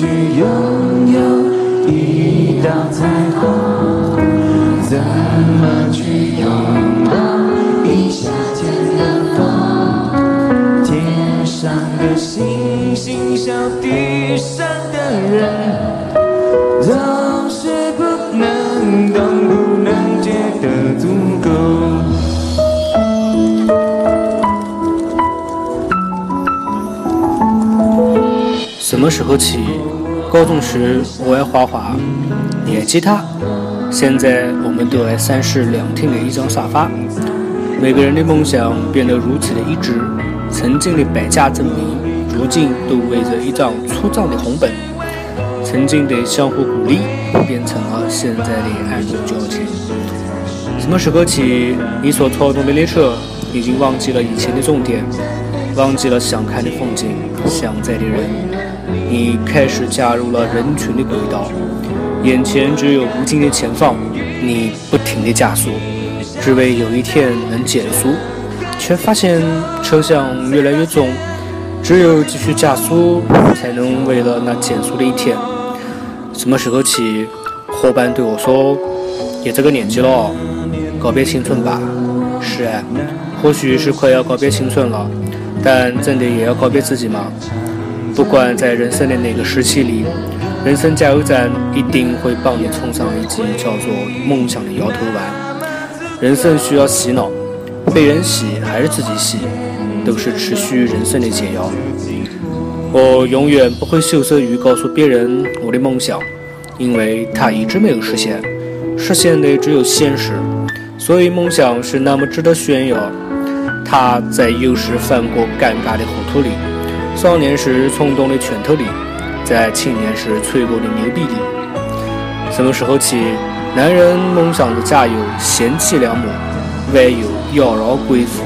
去拥有一道彩虹怎么去拥抱一夏天的风？天上的星星笑地上的人总是不能懂不能觉得足够。什么时候起高中时我爱画画，练吉他。现在我们都爱三室两厅的一张沙发。每个人的梦想变得如此的一致，曾经的百家争鸣，如今都围着一张粗壮的红本。曾经的相互鼓励，变成了现在的暗中交情。什么时候起，你所操纵的列车已经忘记了以前的终点？忘记了想看的风景，想在的人，你开始加入了人群的轨道，眼前只有无尽的前方，你不停地加速，只为有一天能减速，却发现车厢越来越重，只有继续加速，才能为了那减速的一天。什么时候起，伙伴对我说：“也这个年纪了，告别青春吧。”是啊，或许是快要告别青春了。但真的也要告别自己吗？不管在人生的哪个时期里，人生加油站一定会帮你冲上一记叫做梦想的摇头丸。人生需要洗脑，被人洗还是自己洗，都是持续人生的解药。我永远不会羞涩于告诉别人我的梦想，因为它一直没有实现，实现的只有现实，所以梦想是那么值得炫耀。他在有时翻过尴尬的糊涂里，少年时冲动的拳头里，在青年时吹过的牛逼里。什么时候起，男人梦想着嫁有贤妻良母，外有妖娆贵妇；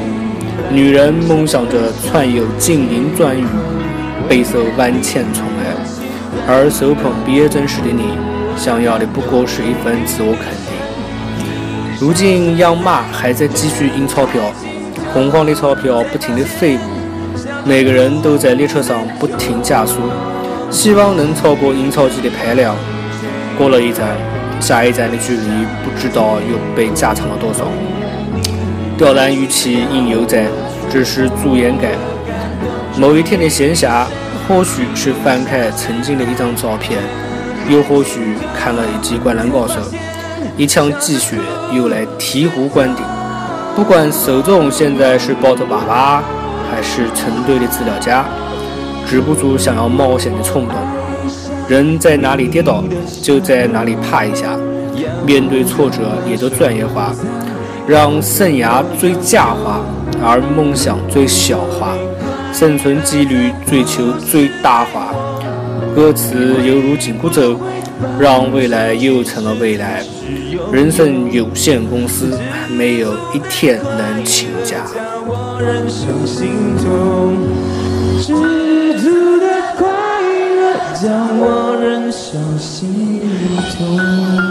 女人梦想着穿有金银钻玉，备受万千宠爱。而手捧毕业证时的你，想要的不过是一份自我肯定。如今养马还在继续印钞票。空黄的钞票不停地飞舞，每个人都在列车上不停加速，希望能超过印钞机的排量。过了一站，下一站的距离不知道又被加长了多少。雕栏玉砌应犹在，只是朱颜改。某一天的闲暇，或许是翻开曾经的一张照片，又或许看了一集《灌篮高手》，一腔积雪又来醍醐灌顶。不管手中现在是抱着粑粑，还是成堆的资料夹，止不住想要冒险的冲动。人在哪里跌倒，就在哪里爬一下。面对挫折，也都专业化，让生涯最佳化，而梦想最小化，生存纪律追求最大化。歌词犹如紧箍咒，让未来又成了未来。人生有限公司，没有一天能请假。将我人生心痛。